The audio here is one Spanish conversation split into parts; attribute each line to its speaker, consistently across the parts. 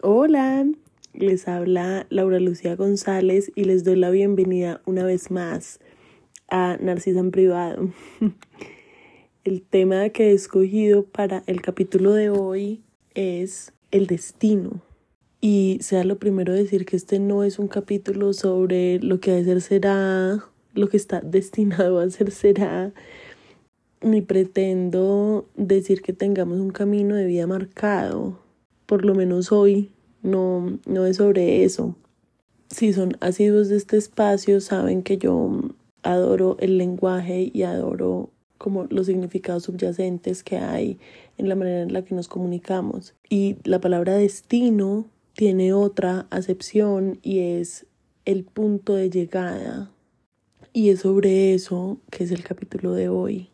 Speaker 1: Hola, les habla Laura Lucía González y les doy la bienvenida una vez más a Narcisa en Privado. El tema que he escogido para el capítulo de hoy es el destino. Y sea lo primero decir que este no es un capítulo sobre lo que a ser será, lo que está destinado a ser será, ni pretendo decir que tengamos un camino de vida marcado por lo menos hoy, no, no es sobre eso. Si son asiduos de este espacio, saben que yo adoro el lenguaje y adoro como los significados subyacentes que hay en la manera en la que nos comunicamos. Y la palabra destino tiene otra acepción y es el punto de llegada. Y es sobre eso que es el capítulo de hoy,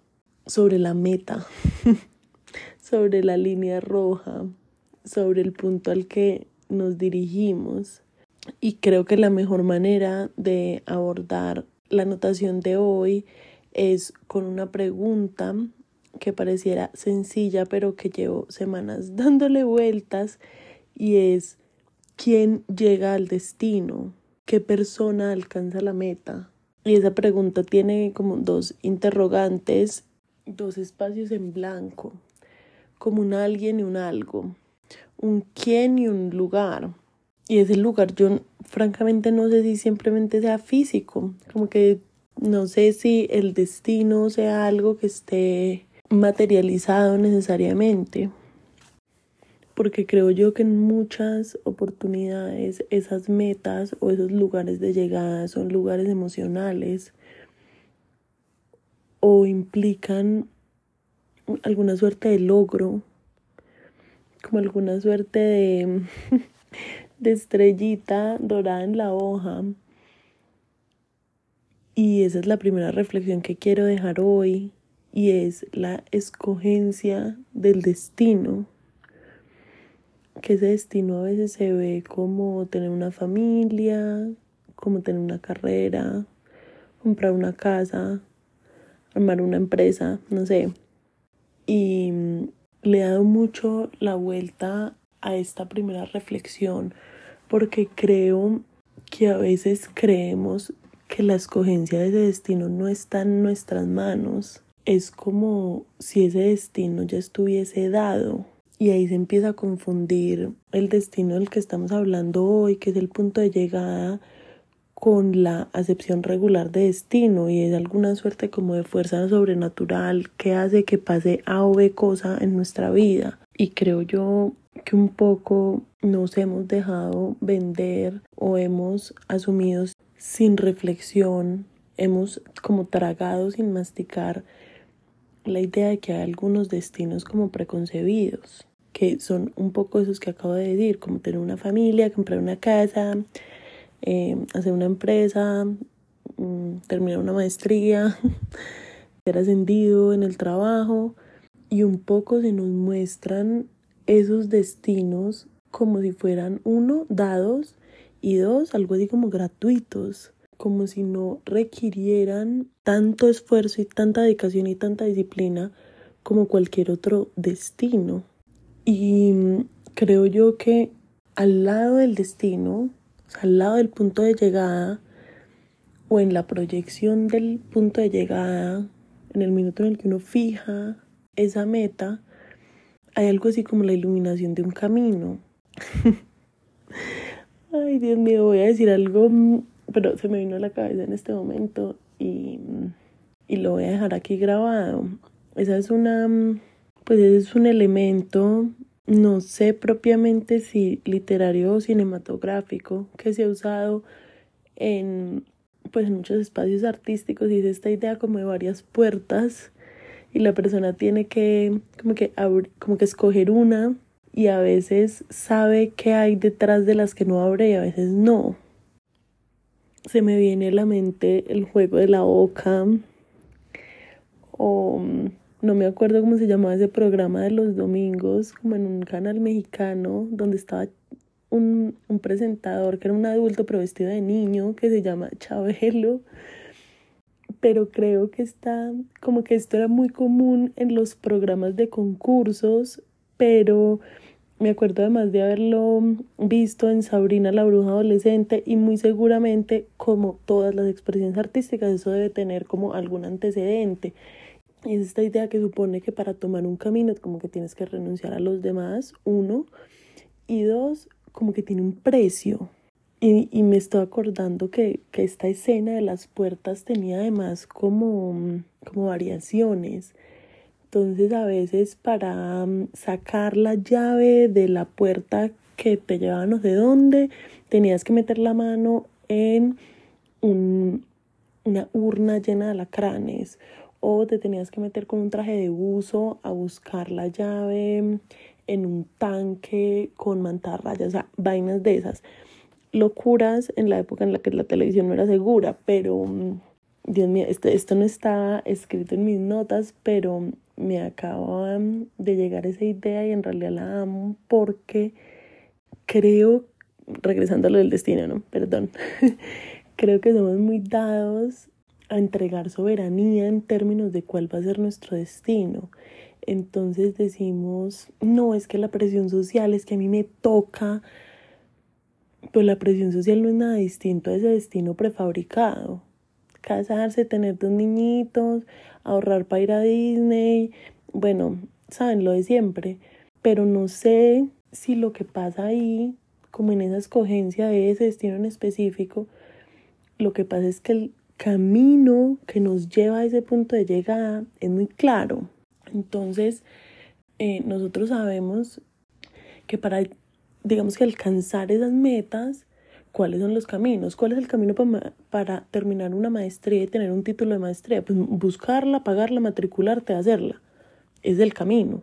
Speaker 1: sobre la meta, sobre la línea roja, sobre el punto al que nos dirigimos. Y creo que la mejor manera de abordar la notación de hoy es con una pregunta que pareciera sencilla pero que llevo semanas dándole vueltas y es ¿quién llega al destino? ¿Qué persona alcanza la meta? Y esa pregunta tiene como dos interrogantes, dos espacios en blanco, como un alguien y un algo un quién y un lugar. Y ese lugar yo francamente no sé si simplemente sea físico, como que no sé si el destino sea algo que esté materializado necesariamente. Porque creo yo que en muchas oportunidades esas metas o esos lugares de llegada son lugares emocionales o implican alguna suerte de logro como alguna suerte de, de estrellita dorada en la hoja. Y esa es la primera reflexión que quiero dejar hoy y es la escogencia del destino. Que ese destino a veces se ve como tener una familia, como tener una carrera, comprar una casa, armar una empresa, no sé. Y le he dado mucho la vuelta a esta primera reflexión porque creo que a veces creemos que la escogencia de ese destino no está en nuestras manos. Es como si ese destino ya estuviese dado. Y ahí se empieza a confundir el destino del que estamos hablando hoy, que es el punto de llegada, con la acepción regular de destino y es alguna suerte como de fuerza sobrenatural que hace que pase A o B cosa en nuestra vida. Y creo yo que un poco nos hemos dejado vender o hemos asumido sin reflexión, hemos como tragado sin masticar la idea de que hay algunos destinos como preconcebidos, que son un poco esos que acabo de decir, como tener una familia, comprar una casa, eh, hacer una empresa, mm, terminar una maestría, ser ascendido en el trabajo y un poco se nos muestran esos destinos como si fueran uno dados y dos algo así como gratuitos como si no requirieran tanto esfuerzo y tanta dedicación y tanta disciplina como cualquier otro destino. Y mm, creo yo que al lado del destino al lado del punto de llegada o en la proyección del punto de llegada, en el minuto en el que uno fija esa meta, hay algo así como la iluminación de un camino. Ay, Dios mío, voy a decir algo, pero se me vino a la cabeza en este momento y, y lo voy a dejar aquí grabado. Esa es una, pues es un elemento no sé propiamente si literario o cinematográfico que se ha usado en pues en muchos espacios artísticos y es esta idea como de varias puertas y la persona tiene que como que como que escoger una y a veces sabe qué hay detrás de las que no abre y a veces no. Se me viene a la mente el juego de la boca o no me acuerdo cómo se llamaba ese programa de los domingos, como en un canal mexicano, donde estaba un, un presentador que era un adulto pero vestido de niño, que se llama Chabelo. Pero creo que está, como que esto era muy común en los programas de concursos, pero me acuerdo además de haberlo visto en Sabrina la bruja adolescente y muy seguramente como todas las expresiones artísticas eso debe tener como algún antecedente. Es esta idea que supone que para tomar un camino como que tienes que renunciar a los demás, uno, y dos, como que tiene un precio. Y, y me estoy acordando que, que, esta escena de las puertas tenía además como, como variaciones. Entonces a veces para mm, sacar la llave de la puerta que te llevaba no sé dónde, tenías que meter la mano en un, una urna llena de alacranes o te tenías que meter con un traje de buzo a buscar la llave en un tanque con mantarrayas, o sea, vainas de esas. Locuras en la época en la que la televisión no era segura, pero mm, Dios mío, esto, esto no está escrito en mis notas, pero me acaba de llegar esa idea y en realidad la amo porque creo, regresando a lo del destino, ¿no? Perdón, creo que somos muy dados a entregar soberanía en términos de cuál va a ser nuestro destino. Entonces decimos, no, es que la presión social, es que a mí me toca, pues la presión social no es nada distinto a ese destino prefabricado. Casarse, tener dos niñitos, ahorrar para ir a Disney, bueno, saben lo de siempre, pero no sé si lo que pasa ahí, como en esa escogencia de ese destino en específico, lo que pasa es que el camino que nos lleva a ese punto de llegada es muy claro entonces, eh, nosotros sabemos que para, digamos que alcanzar esas metas, ¿cuáles son los caminos? ¿Cuál es el camino para, para terminar una maestría y tener un título de maestría? Pues buscarla, pagarla, matricularte, hacerla. Es el camino.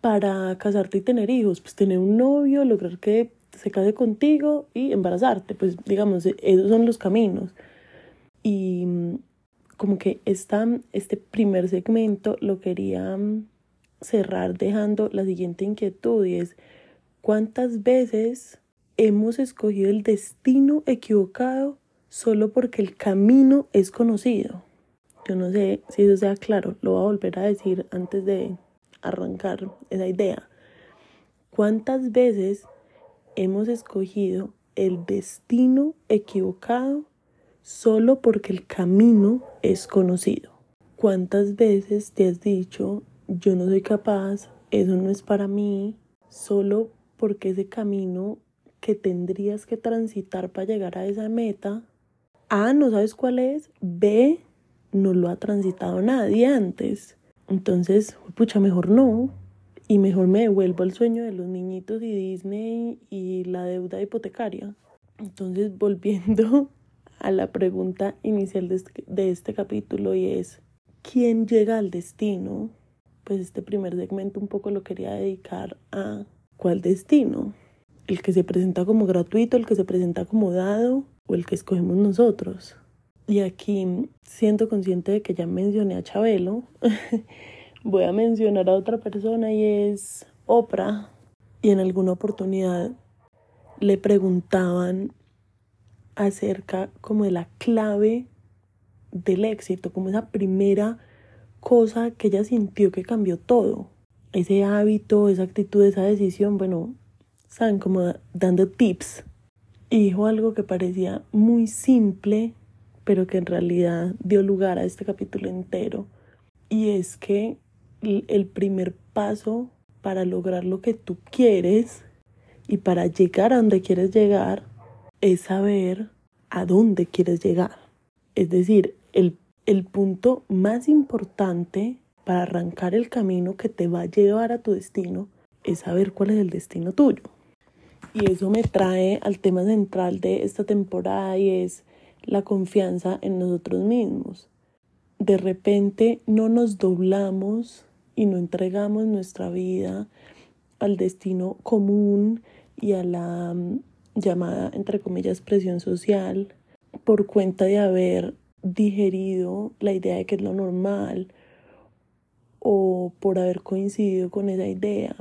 Speaker 1: Para casarte y tener hijos, pues tener un novio, lograr que se case contigo y embarazarte, pues digamos, esos son los caminos. Y como que esta, este primer segmento lo quería mm, cerrar dejando la siguiente inquietud y es cuántas veces hemos escogido el destino equivocado solo porque el camino es conocido. Yo no sé si eso sea claro, lo voy a volver a decir antes de arrancar esa idea. ¿Cuántas veces hemos escogido el destino equivocado solo porque el camino es conocido. ¿Cuántas veces te has dicho, yo no soy capaz, eso no es para mí, solo porque ese camino que tendrías que transitar para llegar a esa meta, A, no sabes cuál es, B, no lo ha transitado nadie antes. Entonces, pucha, mejor no. Y mejor me devuelvo al sueño de los niñitos y Disney y la deuda hipotecaria. Entonces, volviendo a la pregunta inicial este, de este, capítulo y es, ¿quién llega al destino? Pues este primer segmento un poco lo quería dedicar a cuál destino, el que se presenta como gratuito, el que se presenta como dado o el que escogemos nosotros. Y aquí, siendo consciente de que ya mencioné a Chabelo, voy a mencionar a otra persona y es Oprah. Y en alguna oportunidad le preguntaban acerca como de la clave del éxito, como esa primera cosa que ella sintió que cambió todo. Ese hábito, esa actitud, esa decisión, bueno, saben, como dando tips. Y dijo algo que parecía muy simple, pero que en realidad dio lugar a este capítulo entero. Y es que el primer paso para lograr lo que tú quieres y para llegar a donde quieres llegar es saber a dónde quieres llegar. Es decir, el, el punto más importante para arrancar el camino que te va a llevar a tu destino es saber cuál es el destino tuyo. Y eso me trae al tema central de esta temporada y es la confianza en nosotros mismos. De repente no nos doblamos y no entregamos nuestra vida al destino común y a la llamada, entre comillas, presión social por cuenta de haber digerido la idea de que es lo normal o por haber coincidido con esa idea,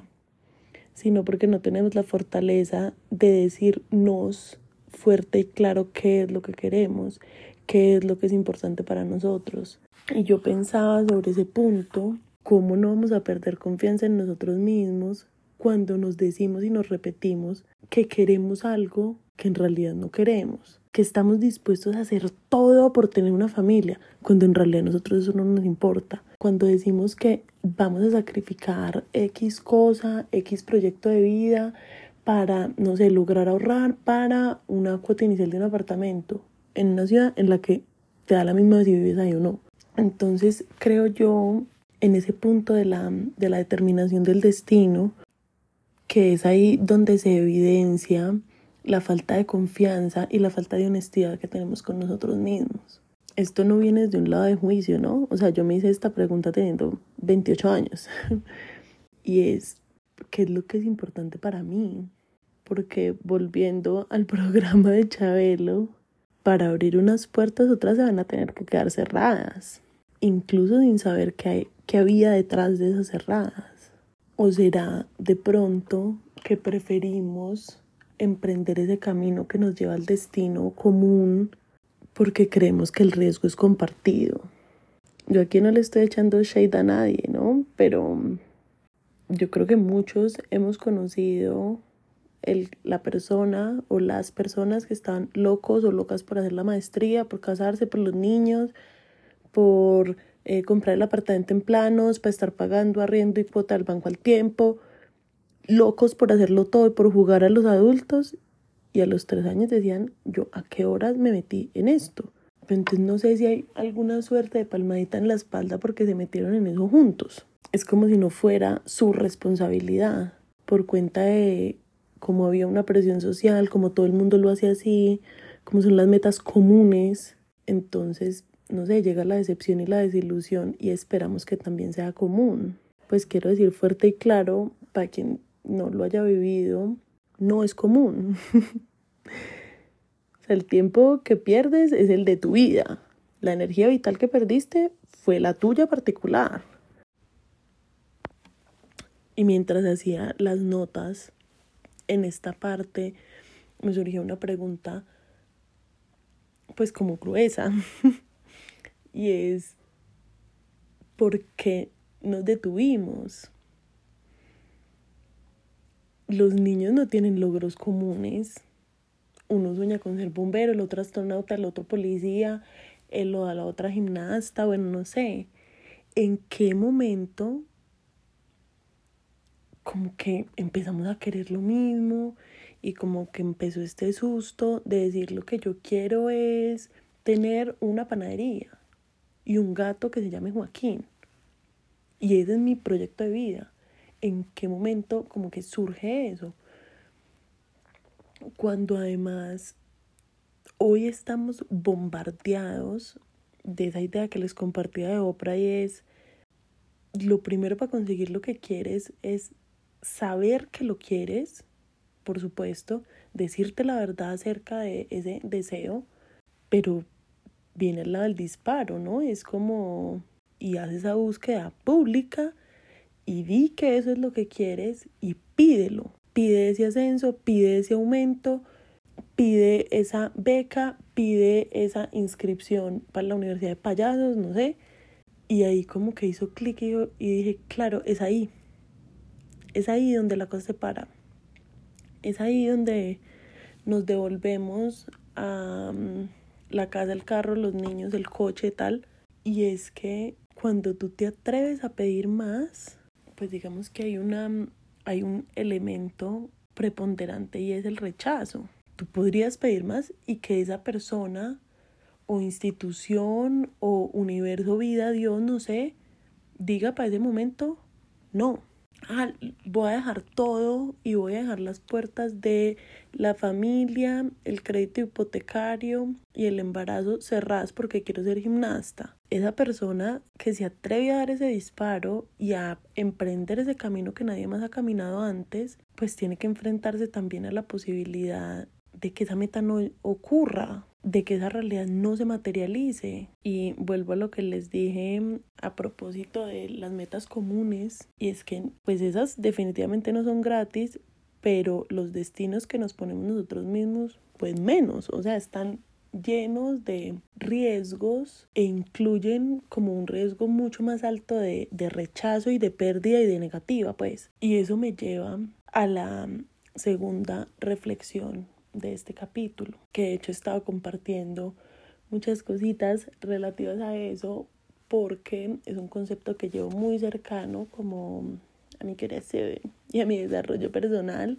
Speaker 1: sino porque no tenemos la fortaleza de decirnos fuerte y claro qué es lo que queremos, qué es lo que es importante para nosotros. Y yo pensaba sobre ese punto, cómo no vamos a perder confianza en nosotros mismos cuando nos decimos y nos repetimos que queremos algo que en realidad no queremos, que estamos dispuestos a hacer todo por tener una familia, cuando en realidad a nosotros eso no nos importa, cuando decimos que vamos a sacrificar X cosa, X proyecto de vida para, no sé, lograr ahorrar para una cuota inicial de un apartamento en una ciudad en la que te da la misma si vives ahí o no. Entonces creo yo en ese punto de la, de la determinación del destino, que es ahí donde se evidencia la falta de confianza y la falta de honestidad que tenemos con nosotros mismos. Esto no viene desde un lado de juicio, ¿no? O sea, yo me hice esta pregunta teniendo 28 años. y es, ¿qué es lo que es importante para mí? Porque volviendo al programa de Chabelo, para abrir unas puertas otras se van a tener que quedar cerradas, incluso sin saber qué, hay, qué había detrás de esas cerradas. ¿O será de pronto que preferimos emprender ese camino que nos lleva al destino común porque creemos que el riesgo es compartido. Yo aquí no le estoy echando shade a nadie, ¿no? Pero yo creo que muchos hemos conocido el, la persona o las personas que están locos o locas por hacer la maestría, por casarse, por los niños, por eh, comprar el apartamento en planos, para estar pagando arriendo y cuota al banco al tiempo, locos por hacerlo todo y por jugar a los adultos. Y a los tres años decían, yo, ¿a qué horas me metí en esto? Entonces no sé si hay alguna suerte de palmadita en la espalda porque se metieron en eso juntos. Es como si no fuera su responsabilidad por cuenta de cómo había una presión social, como todo el mundo lo hacía así, como son las metas comunes. Entonces, no sé, llega la decepción y la desilusión y esperamos que también sea común. Pues quiero decir fuerte y claro, para quien no lo haya vivido, no es común. o sea, el tiempo que pierdes es el de tu vida. La energía vital que perdiste fue la tuya particular. Y mientras hacía las notas en esta parte, me surgió una pregunta, pues como gruesa, y es, ¿por qué nos detuvimos? los niños no tienen logros comunes. Uno sueña con ser bombero, el otro astronauta, el otro policía, el o la otra gimnasta, bueno, no sé. ¿En qué momento como que empezamos a querer lo mismo y como que empezó este susto de decir lo que yo quiero es tener una panadería y un gato que se llame Joaquín? Y ese es mi proyecto de vida en qué momento como que surge eso. Cuando además hoy estamos bombardeados de esa idea que les compartía de Oprah y es lo primero para conseguir lo que quieres es saber que lo quieres, por supuesto, decirte la verdad acerca de ese deseo, pero viene lado del disparo, ¿no? Es como, y haces esa búsqueda pública y di que eso es lo que quieres y pídelo. Pide ese ascenso, pide ese aumento, pide esa beca, pide esa inscripción para la Universidad de Payasos, no sé. Y ahí como que hizo clic y, y dije, claro, es ahí. Es ahí donde la cosa se para. Es ahí donde nos devolvemos a mm, la casa, el carro, los niños, el coche, tal. Y es que cuando tú te atreves a pedir más, pues digamos que hay, una, hay un elemento preponderante y es el rechazo. Tú podrías pedir más y que esa persona o institución o universo, vida, Dios, no sé, diga para ese momento, no ah, voy a dejar todo y voy a dejar las puertas de la familia, el crédito hipotecario y el embarazo cerradas porque quiero ser gimnasta. Esa persona que se atreve a dar ese disparo y a emprender ese camino que nadie más ha caminado antes, pues tiene que enfrentarse también a la posibilidad de que esa meta no ocurra, de que esa realidad no se materialice. Y vuelvo a lo que les dije a propósito de las metas comunes, y es que pues esas definitivamente no son gratis, pero los destinos que nos ponemos nosotros mismos, pues menos, o sea, están llenos de riesgos e incluyen como un riesgo mucho más alto de, de rechazo y de pérdida y de negativa, pues. Y eso me lleva a la segunda reflexión de este capítulo, que de hecho he estado compartiendo muchas cositas relativas a eso porque es un concepto que llevo muy cercano como a mi creación y a mi desarrollo personal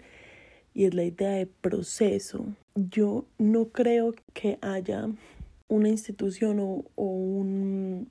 Speaker 1: y es la idea de proceso. Yo no creo que haya una institución o, o, un,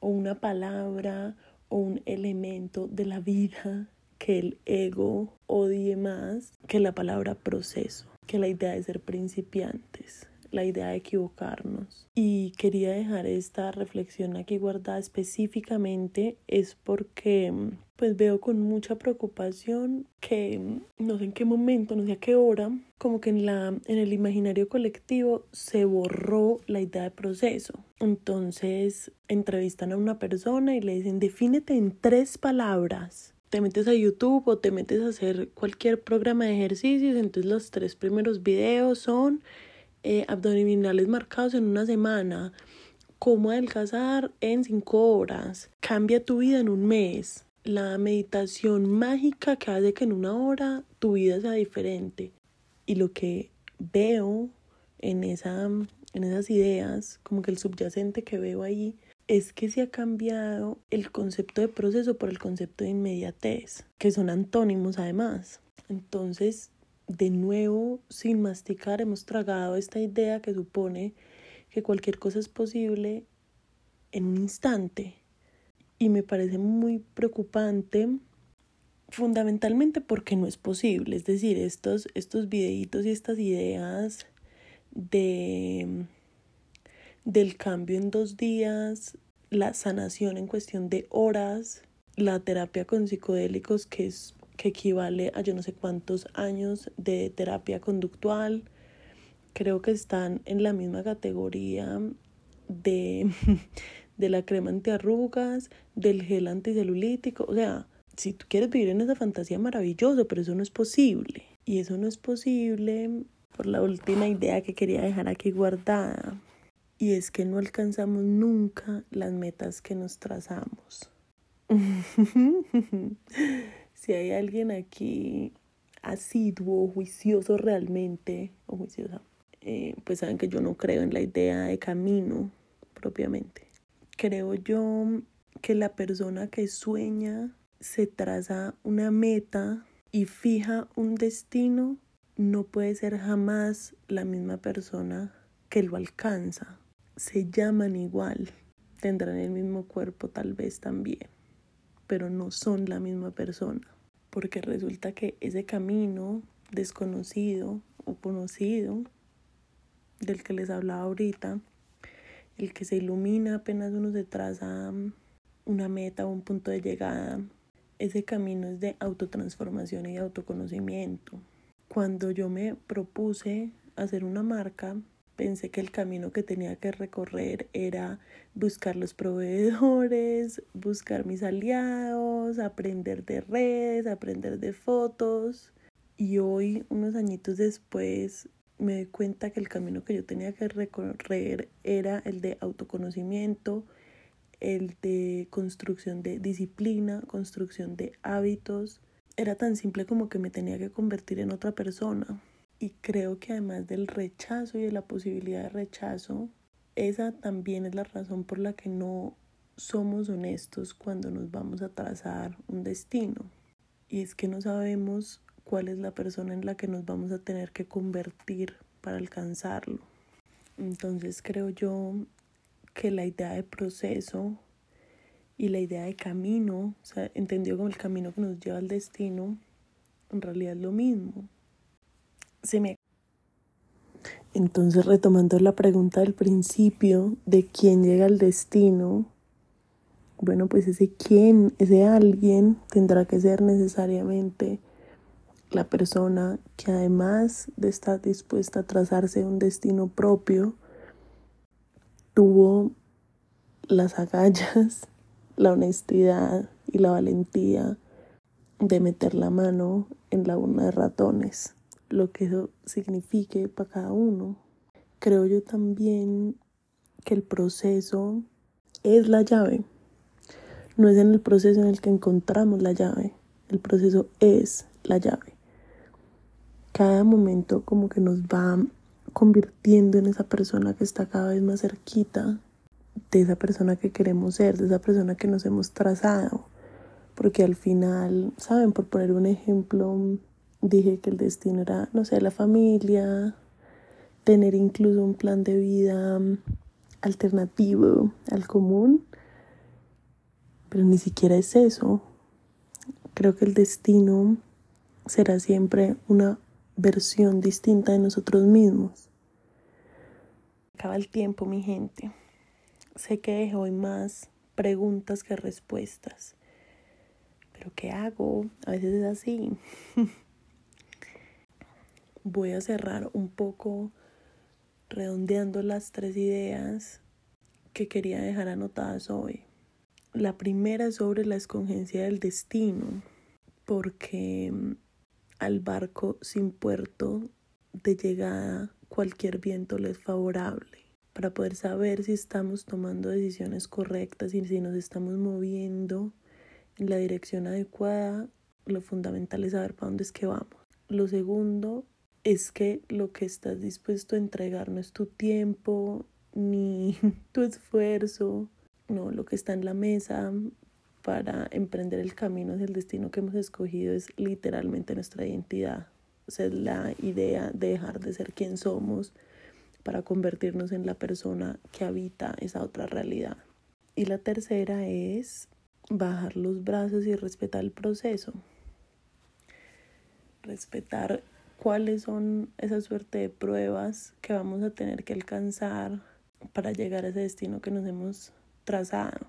Speaker 1: o una palabra o un elemento de la vida que el ego odie más que la palabra proceso, que la idea de ser principiantes la idea de equivocarnos. Y quería dejar esta reflexión aquí guardada específicamente es porque pues veo con mucha preocupación que no sé en qué momento, no sé a qué hora, como que en la en el imaginario colectivo se borró la idea de proceso. Entonces, entrevistan a una persona y le dicen, "Defínete en tres palabras." Te metes a YouTube o te metes a hacer cualquier programa de ejercicios, entonces los tres primeros videos son eh, abdominales marcados en una semana, cómo adelgazar en cinco horas, cambia tu vida en un mes, la meditación mágica que hace que en una hora tu vida sea diferente. Y lo que veo en, esa, en esas ideas, como que el subyacente que veo ahí, es que se ha cambiado el concepto de proceso por el concepto de inmediatez, que son antónimos además. Entonces, de nuevo, sin masticar, hemos tragado esta idea que supone que cualquier cosa es posible en un instante. Y me parece muy preocupante, fundamentalmente porque no es posible. Es decir, estos, estos videitos y estas ideas de del cambio en dos días, la sanación en cuestión de horas, la terapia con psicodélicos que es que equivale a yo no sé cuántos años de terapia conductual. Creo que están en la misma categoría de, de la crema antiarrugas, del gel anticelulítico. O sea, si tú quieres vivir en esa fantasía maravilloso, pero eso no es posible. Y eso no es posible por la última idea que quería dejar aquí guardada. Y es que no alcanzamos nunca las metas que nos trazamos. si hay alguien aquí asiduo, juicioso realmente, o juiciosa, eh, pues saben que yo no creo en la idea de camino propiamente. Creo yo que la persona que sueña se traza una meta y fija un destino, no puede ser jamás la misma persona que lo alcanza. Se llaman igual, tendrán el mismo cuerpo tal vez también, pero no son la misma persona porque resulta que ese camino desconocido o conocido del que les hablaba ahorita, el que se ilumina apenas uno se traza una meta o un punto de llegada, ese camino es de autotransformación y de autoconocimiento. Cuando yo me propuse hacer una marca, pensé que el camino que tenía que recorrer era buscar los proveedores, buscar mis aliados, aprender de redes, aprender de fotos. Y hoy, unos añitos después, me doy cuenta que el camino que yo tenía que recorrer era el de autoconocimiento, el de construcción de disciplina, construcción de hábitos. Era tan simple como que me tenía que convertir en otra persona. Y creo que además del rechazo y de la posibilidad de rechazo, esa también es la razón por la que no somos honestos cuando nos vamos a trazar un destino. Y es que no sabemos cuál es la persona en la que nos vamos a tener que convertir para alcanzarlo. Entonces creo yo que la idea de proceso y la idea de camino, o sea, entendido como el camino que nos lleva al destino, en realidad es lo mismo Entonces, retomando la pregunta del principio de quién llega al destino, bueno, pues ese quién, ese alguien tendrá que ser necesariamente la persona que además de estar dispuesta a trazarse un destino propio, tuvo las agallas, la honestidad y la valentía de meter la mano en la urna de ratones lo que eso signifique para cada uno. creo yo también que el proceso es la llave. No es en el proceso en el que encontramos la llave. El proceso es la llave. Cada momento como que nos va convirtiendo en esa persona que está cada vez más cerquita de esa persona que queremos ser, de esa persona que nos hemos trazado. Porque al final, ¿saben? Por poner un ejemplo, dije que el destino era, no sé, la familia, tener incluso un plan de vida alternativo al común, pero ni siquiera es eso. Creo que el destino será siempre una versión distinta de nosotros mismos. Acaba el tiempo, mi gente. Sé que dejo hoy más preguntas que respuestas. Pero ¿qué hago? A veces es así. Voy a cerrar un poco redondeando las tres ideas que quería dejar anotadas hoy. La primera sobre la escongencia del destino, porque mm, al barco sin puerto de llegada cualquier viento le es favorable para poder saber si estamos tomando decisiones correctas y si nos estamos moviendo en la dirección adecuada, lo fundamental es saber para dónde es que vamos. Lo segundo es que lo que estás dispuesto a entregar no es tu tiempo ni tu esfuerzo, no, lo que está en la mesa para emprender el camino hacia el destino que hemos escogido es literalmente nuestra identidad. Es la idea de dejar de ser quien somos para convertirnos en la persona que habita esa otra realidad. Y la tercera es bajar los brazos y respetar el proceso. Respetar cuáles son esa suerte de pruebas que vamos a tener que alcanzar para llegar a ese destino que nos hemos trazado.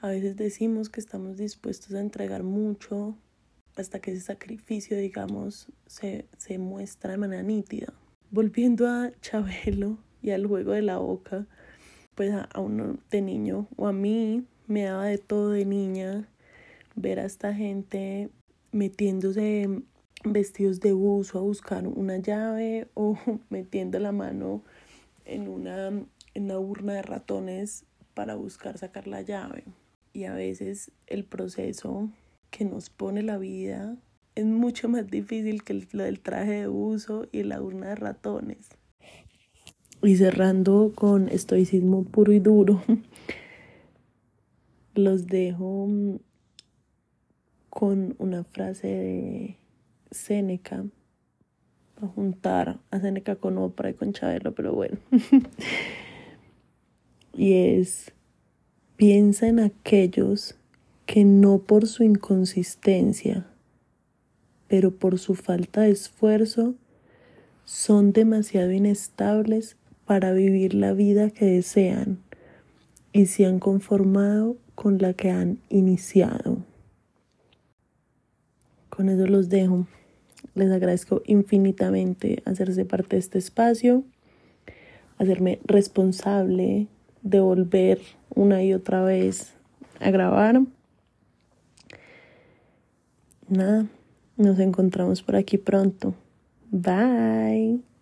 Speaker 1: A veces decimos que estamos dispuestos a entregar mucho hasta que ese sacrificio, digamos, se, se muestra de manera nítida volviendo a Chabelo y al juego de la boca, pues a, uno de niño o a mí me daba de todo de niña ver a esta gente metiéndose vestidos de buzo a buscar una llave o metiendo la mano en una, en una urna de ratones para buscar sacar la llave. Y a veces el proceso que nos pone la vida es mucho más difícil que lo del traje de uso y la urna de ratones. Y cerrando con estoicismo puro y duro, los dejo mm, con una frase de Séneca, a juntar a Séneca con Oprah y con Chabelo, pero bueno. y es, piensa en aquellos que no por su inconsistencia, pero por su falta de esfuerzo son demasiado inestables para vivir la vida que desean y se han conformado con la que han iniciado. Con eso los dejo. Les agradezco infinitamente hacerse parte de este espacio, hacerme responsable de volver una y otra vez a grabar. Nada, nos encontramos por aquí pronto. Bye.